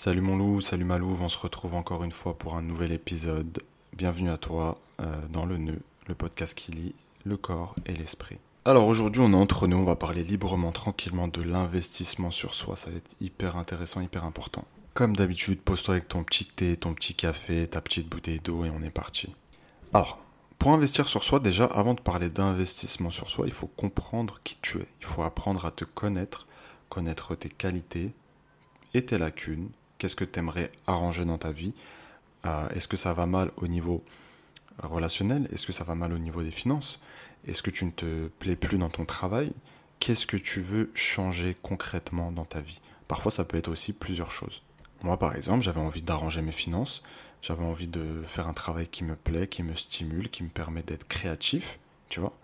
Salut mon loup, salut ma louve, on se retrouve encore une fois pour un nouvel épisode. Bienvenue à toi euh, dans le nœud, le podcast qui lie le corps et l'esprit. Alors aujourd'hui on est entre nous, on va parler librement, tranquillement de l'investissement sur soi, ça va être hyper intéressant, hyper important. Comme d'habitude, pose-toi avec ton petit thé, ton petit café, ta petite bouteille d'eau et on est parti. Alors, pour investir sur soi, déjà, avant de parler d'investissement sur soi, il faut comprendre qui tu es. Il faut apprendre à te connaître, connaître tes qualités et tes lacunes, Qu'est-ce que tu aimerais arranger dans ta vie euh, Est-ce que ça va mal au niveau relationnel Est-ce que ça va mal au niveau des finances Est-ce que tu ne te plais plus dans ton travail Qu'est-ce que tu veux changer concrètement dans ta vie? Parfois, ça peut être aussi plusieurs choses. Moi, par exemple, j'avais envie d'arranger mes finances, j'avais envie de faire un travail qui me plaît, qui me stimule, qui me permet d'être créatif, tu vois?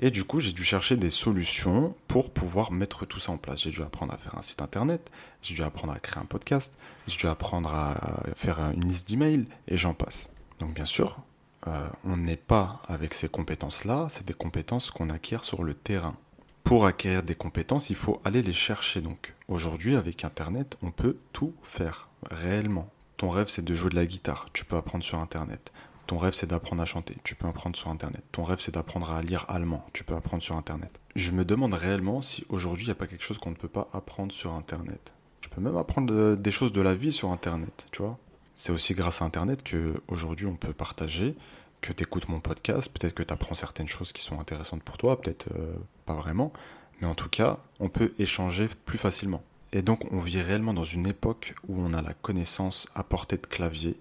Et du coup, j'ai dû chercher des solutions pour pouvoir mettre tout ça en place. J'ai dû apprendre à faire un site internet, j'ai dû apprendre à créer un podcast, j'ai dû apprendre à faire une liste d'emails, et j'en passe. Donc bien sûr, euh, on n'est pas avec ces compétences-là, c'est des compétences qu'on acquiert sur le terrain. Pour acquérir des compétences, il faut aller les chercher. Donc aujourd'hui, avec Internet, on peut tout faire, réellement. Ton rêve, c'est de jouer de la guitare, tu peux apprendre sur Internet. Ton rêve, c'est d'apprendre à chanter. Tu peux apprendre sur Internet. Ton rêve, c'est d'apprendre à lire allemand. Tu peux apprendre sur Internet. Je me demande réellement si aujourd'hui, il n'y a pas quelque chose qu'on ne peut pas apprendre sur Internet. Tu peux même apprendre des choses de la vie sur Internet, tu vois. C'est aussi grâce à Internet que aujourd'hui on peut partager, que tu écoutes mon podcast, peut-être que tu apprends certaines choses qui sont intéressantes pour toi, peut-être euh, pas vraiment, mais en tout cas, on peut échanger plus facilement. Et donc on vit réellement dans une époque où on a la connaissance à portée de clavier,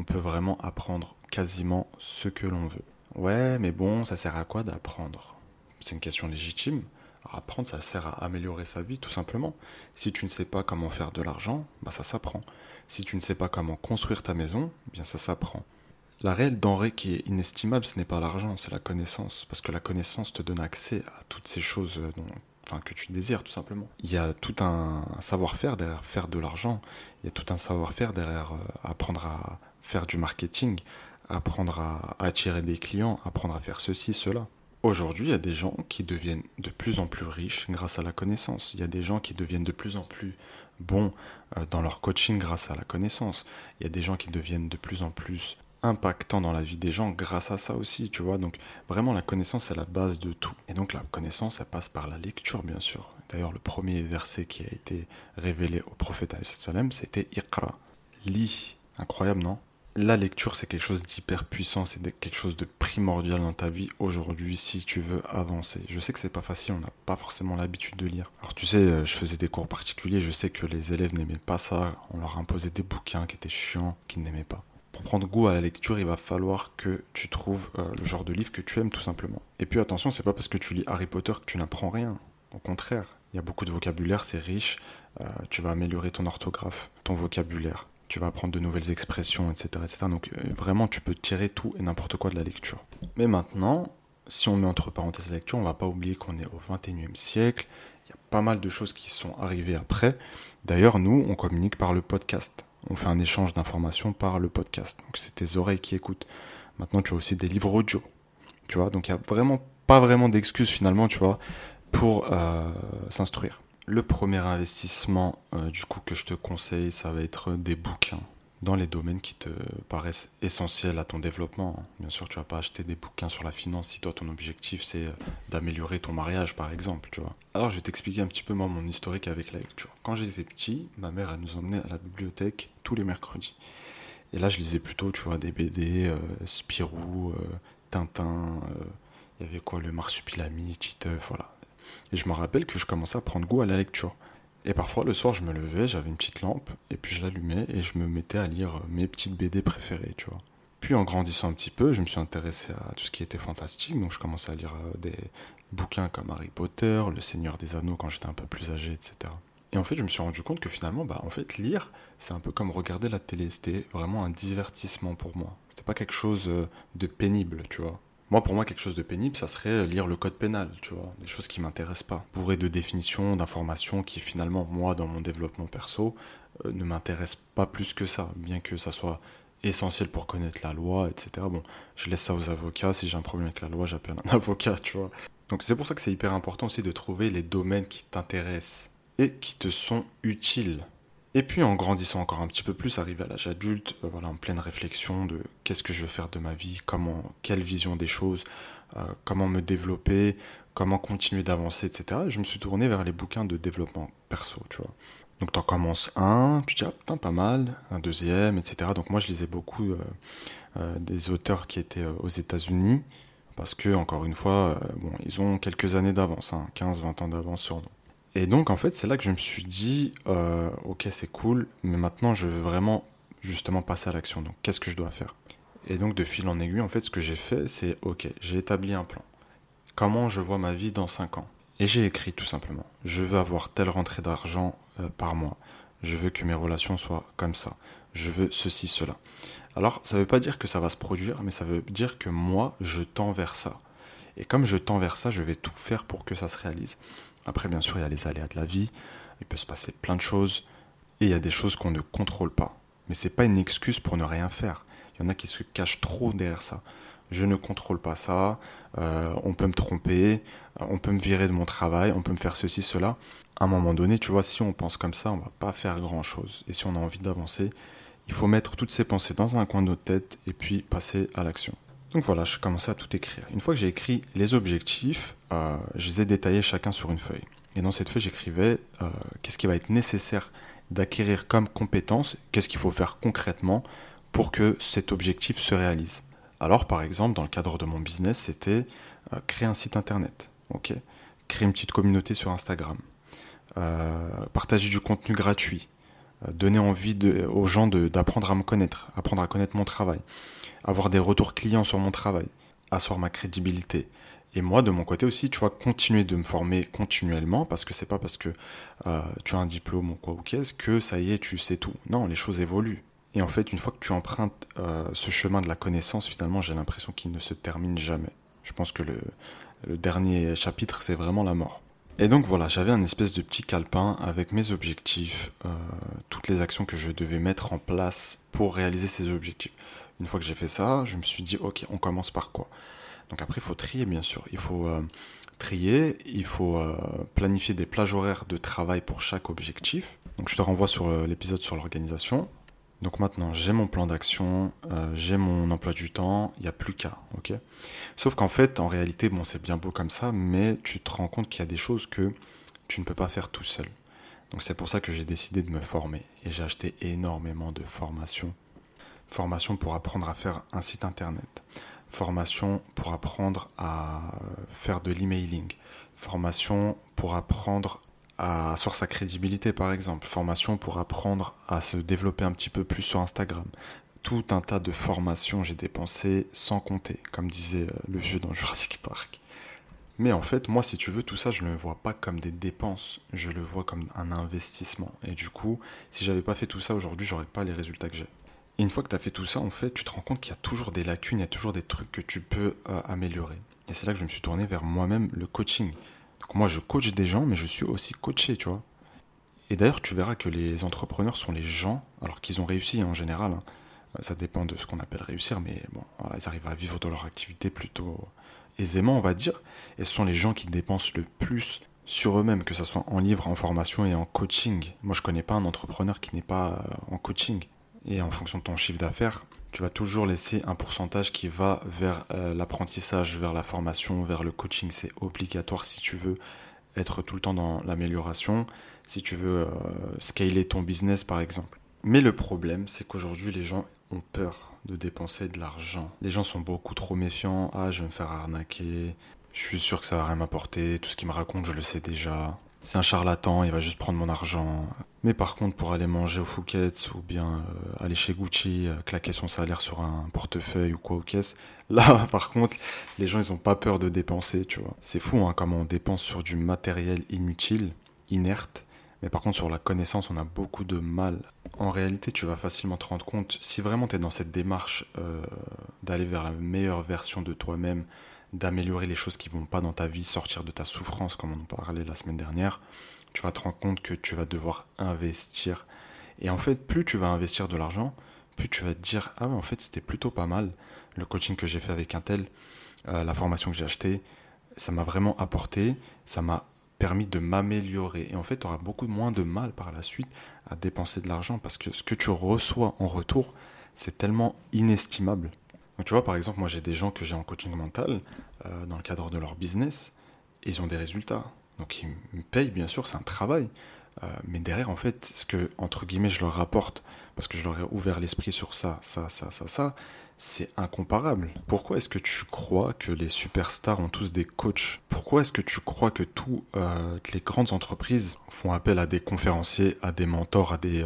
on peut vraiment apprendre quasiment ce que l'on veut. Ouais, mais bon, ça sert à quoi d'apprendre? C'est une question légitime. apprendre, ça sert à améliorer sa vie, tout simplement. Si tu ne sais pas comment faire de l'argent, bah ça s'apprend. Si tu ne sais pas comment construire ta maison, bien ça s'apprend. La réelle denrée qui est inestimable, ce n'est pas l'argent, c'est la connaissance. Parce que la connaissance te donne accès à toutes ces choses euh, dont, enfin, que tu désires, tout simplement. Il y a tout un savoir-faire derrière faire de l'argent. Il y a tout un savoir-faire derrière euh, apprendre à faire du marketing, apprendre à attirer des clients, apprendre à faire ceci, cela. Aujourd'hui, il y a des gens qui deviennent de plus en plus riches grâce à la connaissance. Il y a des gens qui deviennent de plus en plus bons euh, dans leur coaching grâce à la connaissance. Il y a des gens qui deviennent de plus en plus impactants dans la vie des gens grâce à ça aussi, tu vois. Donc vraiment, la connaissance est la base de tout. Et donc la connaissance, elle passe par la lecture, bien sûr. D'ailleurs, le premier verset qui a été révélé au prophète, c'était Iqra. Lis. Incroyable, non? La lecture, c'est quelque chose d'hyper puissant, c'est quelque chose de primordial dans ta vie aujourd'hui si tu veux avancer. Je sais que c'est pas facile, on n'a pas forcément l'habitude de lire. Alors tu sais, euh, je faisais des cours particuliers, je sais que les élèves n'aimaient pas ça, on leur imposait des bouquins qui étaient chiants, qu'ils n'aimaient pas. Pour prendre goût à la lecture, il va falloir que tu trouves euh, le genre de livre que tu aimes tout simplement. Et puis attention, c'est pas parce que tu lis Harry Potter que tu n'apprends rien. Au contraire, il y a beaucoup de vocabulaire, c'est riche, euh, tu vas améliorer ton orthographe, ton vocabulaire tu vas apprendre de nouvelles expressions, etc. etc. Donc euh, vraiment, tu peux tirer tout et n'importe quoi de la lecture. Mais maintenant, si on met entre parenthèses la lecture, on va pas oublier qu'on est au 21e siècle. Il y a pas mal de choses qui sont arrivées après. D'ailleurs, nous, on communique par le podcast. On fait un échange d'informations par le podcast. Donc c'est tes oreilles qui écoutent. Maintenant, tu as aussi des livres audio. Tu vois, donc il n'y a vraiment pas vraiment d'excuses finalement, tu vois, pour euh, s'instruire. Le premier investissement euh, du coup que je te conseille, ça va être des bouquins dans les domaines qui te paraissent essentiels à ton développement. Bien sûr, tu vas pas acheter des bouquins sur la finance si toi ton objectif c'est euh, d'améliorer ton mariage par exemple, tu vois. Alors, je vais t'expliquer un petit peu moi mon historique avec la lecture. Quand j'étais petit, ma mère elle nous emmenait à la bibliothèque tous les mercredis. Et là, je lisais plutôt, tu vois, des BD, euh, Spirou, Tintin, il y avait quoi, le Marsupilami, Titeuf, voilà. Et je me rappelle que je commençais à prendre goût à la lecture. Et parfois, le soir, je me levais, j'avais une petite lampe, et puis je l'allumais, et je me mettais à lire mes petites BD préférées, tu vois. Puis en grandissant un petit peu, je me suis intéressé à tout ce qui était fantastique, donc je commençais à lire euh, des bouquins comme Harry Potter, Le Seigneur des Anneaux quand j'étais un peu plus âgé, etc. Et en fait, je me suis rendu compte que finalement, bah, en fait, lire, c'est un peu comme regarder la télé. C'était vraiment un divertissement pour moi. C'était pas quelque chose euh, de pénible, tu vois. Moi, pour moi, quelque chose de pénible, ça serait lire le code pénal, tu vois, des choses qui m'intéressent pas. Bourré de définitions, d'informations qui finalement, moi, dans mon développement perso, euh, ne m'intéressent pas plus que ça, bien que ça soit essentiel pour connaître la loi, etc. Bon, je laisse ça aux avocats. Si j'ai un problème avec la loi, j'appelle un avocat, tu vois. Donc c'est pour ça que c'est hyper important aussi de trouver les domaines qui t'intéressent et qui te sont utiles. Et puis en grandissant encore un petit peu plus, arrivé à l'âge adulte, euh, voilà, en pleine réflexion de qu'est-ce que je veux faire de ma vie, comment, quelle vision des choses, euh, comment me développer, comment continuer d'avancer, etc. je me suis tourné vers les bouquins de développement perso, tu vois. Donc t'en commences un, tu dis ah putain pas mal, un deuxième, etc. Donc moi je lisais beaucoup euh, des auteurs qui étaient aux États-Unis parce que encore une fois, bon ils ont quelques années d'avance, 15-20 hein, ans d'avance sur nous. Et donc, en fait, c'est là que je me suis dit, euh, ok, c'est cool, mais maintenant, je veux vraiment justement passer à l'action. Donc, qu'est-ce que je dois faire? Et donc, de fil en aiguille, en fait, ce que j'ai fait, c'est, ok, j'ai établi un plan. Comment je vois ma vie dans 5 ans? Et j'ai écrit tout simplement, je veux avoir telle rentrée d'argent euh, par mois. Je veux que mes relations soient comme ça. Je veux ceci, cela. Alors, ça ne veut pas dire que ça va se produire, mais ça veut dire que moi, je tends vers ça. Et comme je tends vers ça, je vais tout faire pour que ça se réalise. Après, bien sûr, il y a les aléas de la vie, il peut se passer plein de choses, et il y a des choses qu'on ne contrôle pas. Mais ce n'est pas une excuse pour ne rien faire. Il y en a qui se cachent trop derrière ça. Je ne contrôle pas ça, euh, on peut me tromper, euh, on peut me virer de mon travail, on peut me faire ceci, cela. À un moment donné, tu vois, si on pense comme ça, on va pas faire grand-chose. Et si on a envie d'avancer, il faut mettre toutes ces pensées dans un coin de notre tête et puis passer à l'action. Donc voilà, je commençais à tout écrire. Une fois que j'ai écrit les objectifs, euh, je les ai détaillés chacun sur une feuille. Et dans cette feuille, j'écrivais euh, qu'est-ce qui va être nécessaire d'acquérir comme compétence, qu'est-ce qu'il faut faire concrètement pour que cet objectif se réalise. Alors par exemple, dans le cadre de mon business, c'était euh, créer un site internet, créer une petite communauté sur Instagram, partager du contenu gratuit, donner envie aux gens d'apprendre à me connaître, apprendre à connaître mon travail, avoir des retours clients sur mon travail, asseoir ma crédibilité. Et moi, de mon côté aussi, tu vois, continuer de me former continuellement, parce que c'est pas parce que euh, tu as un diplôme ou quoi ou qu'est-ce que ça y est, tu sais tout. Non, les choses évoluent. Et en fait, une fois que tu empruntes euh, ce chemin de la connaissance, finalement, j'ai l'impression qu'il ne se termine jamais. Je pense que le dernier chapitre, c'est vraiment la mort. Et donc voilà, j'avais un espèce de petit calepin avec mes objectifs, euh, toutes les actions que je devais mettre en place pour réaliser ces objectifs. Une fois que j'ai fait ça, je me suis dit, ok, on commence par quoi? Donc après, il faut trier, bien sûr. Il faut euh, trier, il faut euh, planifier des plages horaires de travail pour chaque objectif. Donc je te renvoie sur l'épisode sur l'organisation. Donc maintenant, j'ai mon plan d'action, euh, j'ai mon emploi du temps, il n'y a plus qu'à, ok? Sauf qu'en fait, en réalité, bon, c'est bien beau comme ça, mais tu te rends compte qu'il y a des choses que tu ne peux pas faire tout seul. Donc c'est pour ça que j'ai décidé de me former et j'ai acheté énormément de formations. Formation pour apprendre à faire un site internet, formation pour apprendre à faire de l'emailing, formation pour apprendre sur sa crédibilité par exemple, formation pour apprendre à se développer un petit peu plus sur Instagram. Tout un tas de formations j'ai dépensé sans compter, comme disait euh, le vieux dans Jurassic Park. Mais en fait, moi, si tu veux, tout ça, je ne le vois pas comme des dépenses, je le vois comme un investissement. Et du coup, si j'avais pas fait tout ça aujourd'hui, j'aurais pas les résultats que j'ai. Une fois que tu as fait tout ça, en fait, tu te rends compte qu'il y a toujours des lacunes, il y a toujours des trucs que tu peux euh, améliorer. Et c'est là que je me suis tourné vers moi-même, le coaching. Moi, je coach des gens, mais je suis aussi coaché, tu vois. Et d'ailleurs, tu verras que les entrepreneurs sont les gens, alors qu'ils ont réussi en général. Hein. Ça dépend de ce qu'on appelle réussir, mais bon, voilà, ils arrivent à vivre de leur activité plutôt aisément, on va dire. Et ce sont les gens qui dépensent le plus sur eux-mêmes, que ce soit en livre, en formation et en coaching. Moi, je connais pas un entrepreneur qui n'est pas en coaching. Et en fonction de ton chiffre d'affaires, tu vas toujours laisser un pourcentage qui va vers euh, l'apprentissage, vers la formation, vers le coaching. C'est obligatoire si tu veux être tout le temps dans l'amélioration, si tu veux euh, scaler ton business par exemple. Mais le problème, c'est qu'aujourd'hui, les gens ont peur de dépenser de l'argent. Les gens sont beaucoup trop méfiants. Ah, je vais me faire arnaquer. Je suis sûr que ça va rien m'apporter. Tout ce qu'il me raconte, je le sais déjà c'est un charlatan, il va juste prendre mon argent. Mais par contre, pour aller manger au Fouquet's ou bien euh, aller chez Gucci, euh, claquer son salaire sur un portefeuille ou quoi au caisse, là, par contre, les gens, ils ont pas peur de dépenser, tu vois. C'est fou, hein, comment on dépense sur du matériel inutile, inerte. Mais par contre, sur la connaissance, on a beaucoup de mal. En réalité, tu vas facilement te rendre compte, si vraiment tu es dans cette démarche euh, d'aller vers la meilleure version de toi-même, d'améliorer les choses qui vont pas dans ta vie, sortir de ta souffrance comme on en parlait la semaine dernière, tu vas te rendre compte que tu vas devoir investir. Et en fait, plus tu vas investir de l'argent, plus tu vas te dire ah ouais en fait c'était plutôt pas mal le coaching que j'ai fait avec un tel, euh, la formation que j'ai achetée, ça m'a vraiment apporté, ça m'a permis de m'améliorer. Et en fait, tu auras beaucoup moins de mal par la suite à dépenser de l'argent parce que ce que tu reçois en retour, c'est tellement inestimable. Donc, tu vois, par exemple, moi j'ai des gens que j'ai en coaching mental euh, dans le cadre de leur business, et ils ont des résultats. Donc ils me payent, bien sûr, c'est un travail. Euh, mais derrière, en fait, ce que, entre guillemets, je leur rapporte, parce que je leur ai ouvert l'esprit sur ça, ça, ça, ça, ça, c'est incomparable. Pourquoi est-ce que tu crois que les superstars ont tous des coachs? Pourquoi est-ce que tu crois que toutes euh, les grandes entreprises font appel à des conférenciers, à des mentors, à des,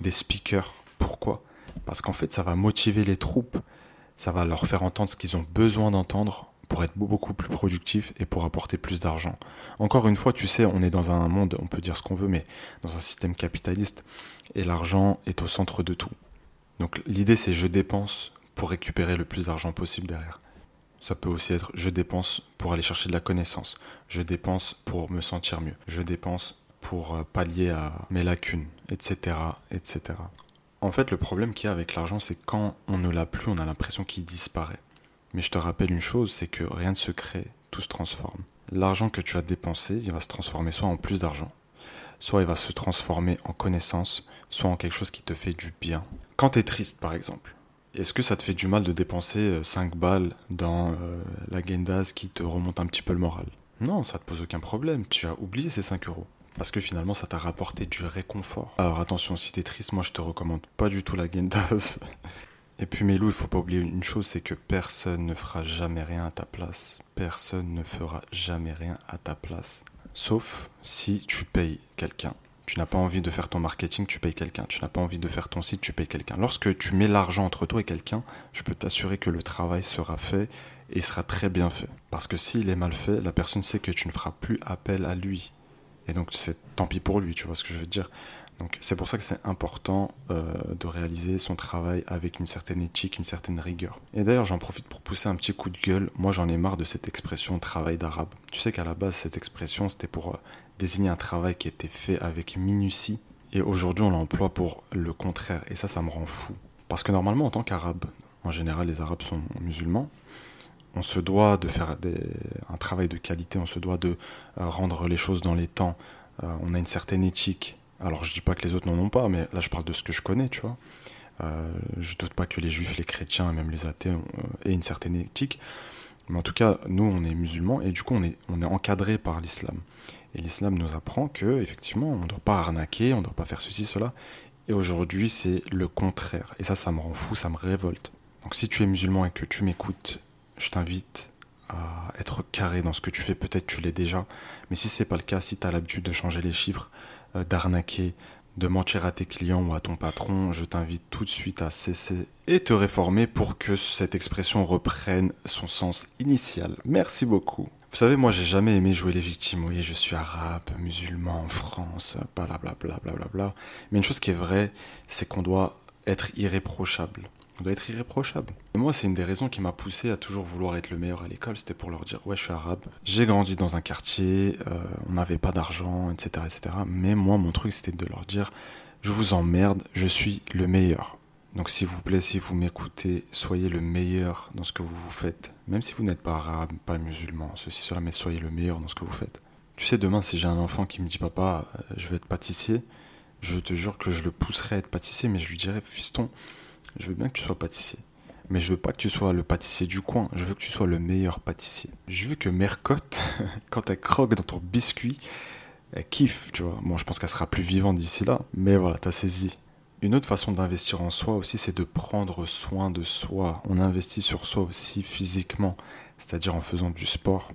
des speakers? Pourquoi? Parce qu'en fait, ça va motiver les troupes, ça va leur faire entendre ce qu'ils ont besoin d'entendre pour être beaucoup plus productif et pour apporter plus d'argent. Encore une fois, tu sais, on est dans un monde, on peut dire ce qu'on veut, mais dans un système capitaliste, et l'argent est au centre de tout. Donc l'idée c'est je dépense pour récupérer le plus d'argent possible derrière. Ça peut aussi être je dépense pour aller chercher de la connaissance, je dépense pour me sentir mieux, je dépense pour euh, pallier à mes lacunes, etc. etc. En fait, le problème qu'il y a avec l'argent, c'est quand on ne l'a plus, on a l'impression qu'il disparaît. Mais je te rappelle une chose, c'est que rien ne se crée, tout se transforme. L'argent que tu as dépensé, il va se transformer soit en plus d'argent, soit il va se transformer en connaissance, soit en quelque chose qui te fait du bien. Quand tu es triste, par exemple, est-ce que ça te fait du mal de dépenser 5 euh, balles dans euh, la Gendaz qui te remonte un petit peu le moral? Non, ça te pose aucun problème, tu as oublié ces 5 euros. Parce que finalement, ça t'a rapporté du réconfort. Alors attention, si t'es triste, moi je te recommande pas du tout la Gendaz. Et puis Mélou, il faut pas oublier une chose, c'est que personne ne fera jamais rien à ta place. Personne ne fera jamais rien à ta place. Sauf si tu payes quelqu'un. Tu n'as pas envie de faire ton marketing, tu payes quelqu'un. Tu n'as pas envie de faire ton site, tu payes quelqu'un. Lorsque tu mets l'argent entre toi et quelqu'un, je peux t'assurer que le travail sera fait et sera très bien fait. Parce que s'il est mal fait, la personne sait que tu ne feras plus appel à lui. Et donc c'est tant pis pour lui, tu vois ce que je veux dire. Donc c'est pour ça que c'est important euh, de réaliser son travail avec une certaine éthique, une certaine rigueur. Et d'ailleurs j'en profite pour pousser un petit coup de gueule. Moi j'en ai marre de cette expression travail d'arabe. Tu sais qu'à la base cette expression c'était pour euh, désigner un travail qui était fait avec minutie. Et aujourd'hui on l'emploie pour le contraire. Et ça ça me rend fou. Parce que normalement en tant qu'arabe, en général les arabes sont musulmans, on se doit de faire un travail de qualité, on se doit de euh, rendre les choses dans les temps. on a une certaine éthique alors je dis pas que les autres n'en ont pas, mais là je parle de ce que je connais, tu vois. Euh, je doute pas que les juifs, les chrétiens, même les athées euh, aient une certaine éthique. Mais en tout cas, nous, on est musulmans et du coup, on est, on est encadré par l'islam. Et l'islam nous apprend que, effectivement, on ne doit pas arnaquer, on ne doit pas faire ceci, cela. Et aujourd'hui, c'est le contraire. Et ça, ça me rend fou, ça me révolte. Donc si tu es musulman et que tu m'écoutes, je t'invite à être carré dans ce que tu fais. Peut-être tu l'es déjà. Mais si c'est pas le cas, si tu l'habitude de changer les chiffres, euh, d'arnaquer, de mentir à tes clients ou à ton patron, je t'invite tout de suite à cesser et te réformer pour que cette expression reprenne son sens initial. Merci beaucoup. Vous savez, moi j'ai jamais aimé jouer les victimes. Oui, je suis arabe, musulman en France, blablabla. Bla bla bla Mais une chose qui est vraie, c'est qu'on doit être irréprochable. On doit être irréprochable. Et moi, c'est une des raisons qui m'a poussé à toujours vouloir être le meilleur à l'école. C'était pour leur dire, ouais, je suis arabe. J'ai grandi dans un quartier, euh, on n'avait pas d'argent, etc., etc. Mais moi, mon truc, c'était de leur dire, je vous emmerde, je suis le meilleur. Donc, s'il vous plaît, si vous m'écoutez, soyez le meilleur dans ce que vous vous faites. Même si vous n'êtes pas arabe, pas musulman, ceci, cela, mais soyez le meilleur dans ce que vous faites. Tu sais, demain, si j'ai un enfant qui me dit, papa, euh, je veux être pâtissier, je te jure que je le pousserai à être pâtissier, mais je lui dirais, fiston, je veux bien que tu sois pâtissier. Mais je veux pas que tu sois le pâtissier du coin, je veux que tu sois le meilleur pâtissier. Je veux que Mercotte, quand elle croque dans ton biscuit, elle kiffe, tu vois. Bon, je pense qu'elle sera plus vivante d'ici là, mais voilà, t'as saisi. Une autre façon d'investir en soi aussi, c'est de prendre soin de soi. On investit sur soi aussi physiquement, c'est-à-dire en faisant du sport,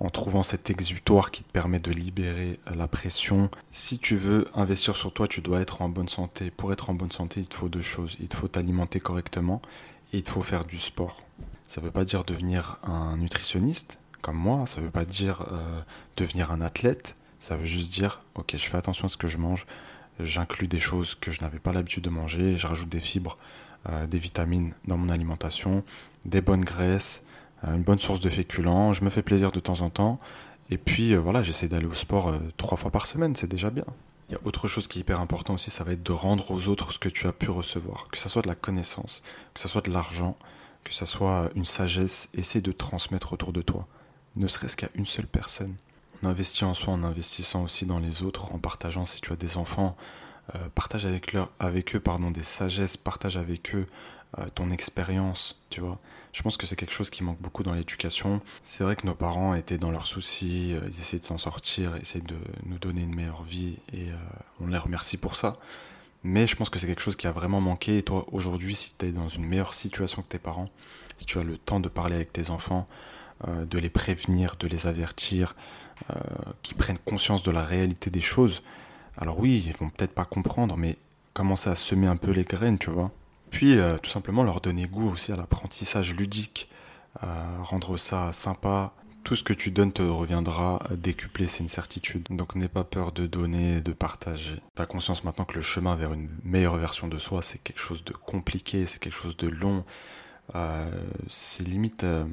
en trouvant cet exutoire qui te permet de libérer la pression. Si tu veux investir sur toi, tu dois être en bonne santé. Pour être en bonne santé, il te faut deux choses. Il te faut t'alimenter correctement et il te faut faire du sport. Ça ne veut pas dire devenir un nutritionniste comme moi, ça ne veut pas dire euh, devenir un athlète, ça veut juste dire, ok, je fais attention à ce que je mange, j'inclus des choses que je n'avais pas l'habitude de manger, je rajoute des fibres, euh, des vitamines dans mon alimentation, des bonnes graisses, une bonne source de féculents, je me fais plaisir de temps en temps, et puis euh, voilà, j'essaie d'aller au sport euh, trois fois par semaine, c'est déjà bien. Il y a autre chose qui est hyper important aussi, ça va être de rendre aux autres ce que tu as pu recevoir, que ce soit de la connaissance, que ce soit de l'argent, que ce soit une sagesse, essaie de transmettre autour de toi, ne serait-ce qu'à une seule personne. investit en soi en investissant aussi dans les autres, en partageant si tu as des enfants, euh, partage avec, leur, avec eux pardon, des sagesses, partage avec eux euh, ton expérience, tu vois. Je pense que c'est quelque chose qui manque beaucoup dans l'éducation. C'est vrai que nos parents étaient dans leurs soucis, euh, ils essayaient de s'en sortir, essayaient de nous donner une meilleure vie et on les remercie pour ça. Mais je pense que c'est quelque chose qui a vraiment manqué. Et toi, aujourd'hui, si tu es dans une meilleure situation que tes parents, si tu as le temps de parler avec tes enfants, de les prévenir, de les avertir, qu'ils prennent conscience de la réalité des choses, alors oui, ils vont peut-être pas comprendre, mais commencer à semer un peu les graines, tu vois. Puis euh, tout simplement leur donner goût aussi à l'apprentissage ludique, rendre ça sympa. Tout ce que tu donnes te reviendra décuplé, c'est une certitude. Donc n'aie pas peur de donner, de partager. T'as conscience maintenant que le chemin vers une meilleure version de soi, c'est quelque chose de compliqué, c'est quelque chose de long. Euh, c'est limite euh,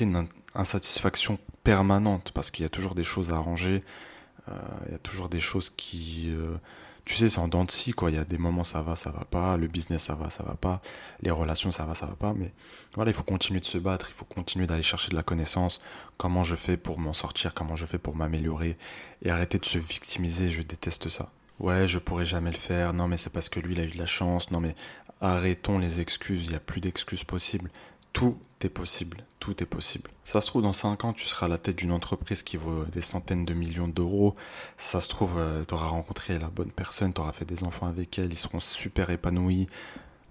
une insatisfaction permanente parce qu'il y a toujours des choses à arranger, il euh, y a toujours des choses qui. Tu sais, c'est en dents de scie, quoi. Il y a des moments ça va, ça va pas. Le business, ça va, ça va pas. Les relations, ça va, ça va pas. Mais voilà, il faut continuer de se battre. Il faut continuer d'aller chercher de la connaissance. Comment je fais pour m'en sortir? Comment je fais pour m'améliorer? Et arrêter de se victimiser. Je déteste ça. Ouais, je pourrais jamais le faire. Non, mais c'est parce que lui, il a eu de la chance. Non, mais arrêtons les excuses. Il n'y a plus d'excuses possibles. Tout est possible, tout est possible. Ça se trouve, dans 5 ans, tu seras à la tête d'une entreprise qui vaut des centaines de millions d'euros. Ça se trouve, euh, tu auras rencontré la bonne personne, tu auras fait des enfants avec elle, ils seront super épanouis.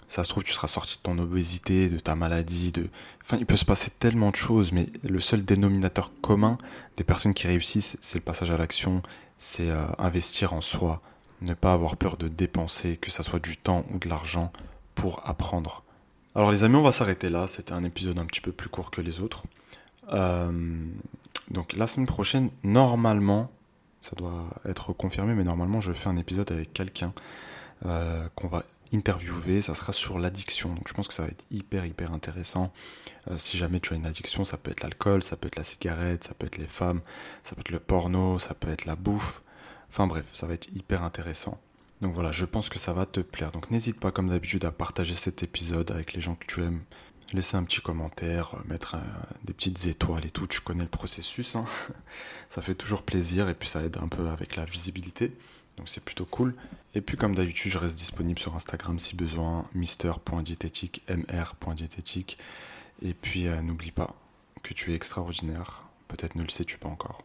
Ça se trouve, tu seras sorti de ton obésité, de ta maladie, de... Enfin, il peut se passer tellement de choses, mais le seul dénominateur commun des personnes qui réussissent, c'est le passage à l'action, c'est euh, investir en soi, ne pas avoir peur de dépenser, que ça soit du temps ou de l'argent, pour apprendre. Alors les amis, on va s'arrêter là. C'était un épisode un petit peu plus court que les autres. Euh, donc la semaine prochaine, normalement, ça doit être confirmé, mais normalement je fais un épisode avec quelqu'un euh, qu'on va interviewer. Ça sera sur l'addiction. Donc je pense que ça va être hyper hyper intéressant. Euh, si jamais tu as une addiction, ça peut être l'alcool, ça peut être la cigarette, ça peut être les femmes, ça peut être le porno, ça peut être la bouffe. Enfin bref, ça va être hyper intéressant. Donc voilà, je pense que ça va te plaire. Donc n'hésite pas comme d'habitude à partager cet épisode avec les gens que tu aimes. Laisser un petit commentaire, euh, mettre euh, des petites étoiles et tout, tu connais le processus. Hein. ça fait toujours plaisir et puis ça aide un peu avec la visibilité. Donc c'est plutôt cool. Et puis comme d'habitude, je reste disponible sur Instagram si besoin, mister.diététique, mr.diététique. Et puis euh, n'oublie pas que tu es extraordinaire. Peut-être ne le sais-tu pas encore.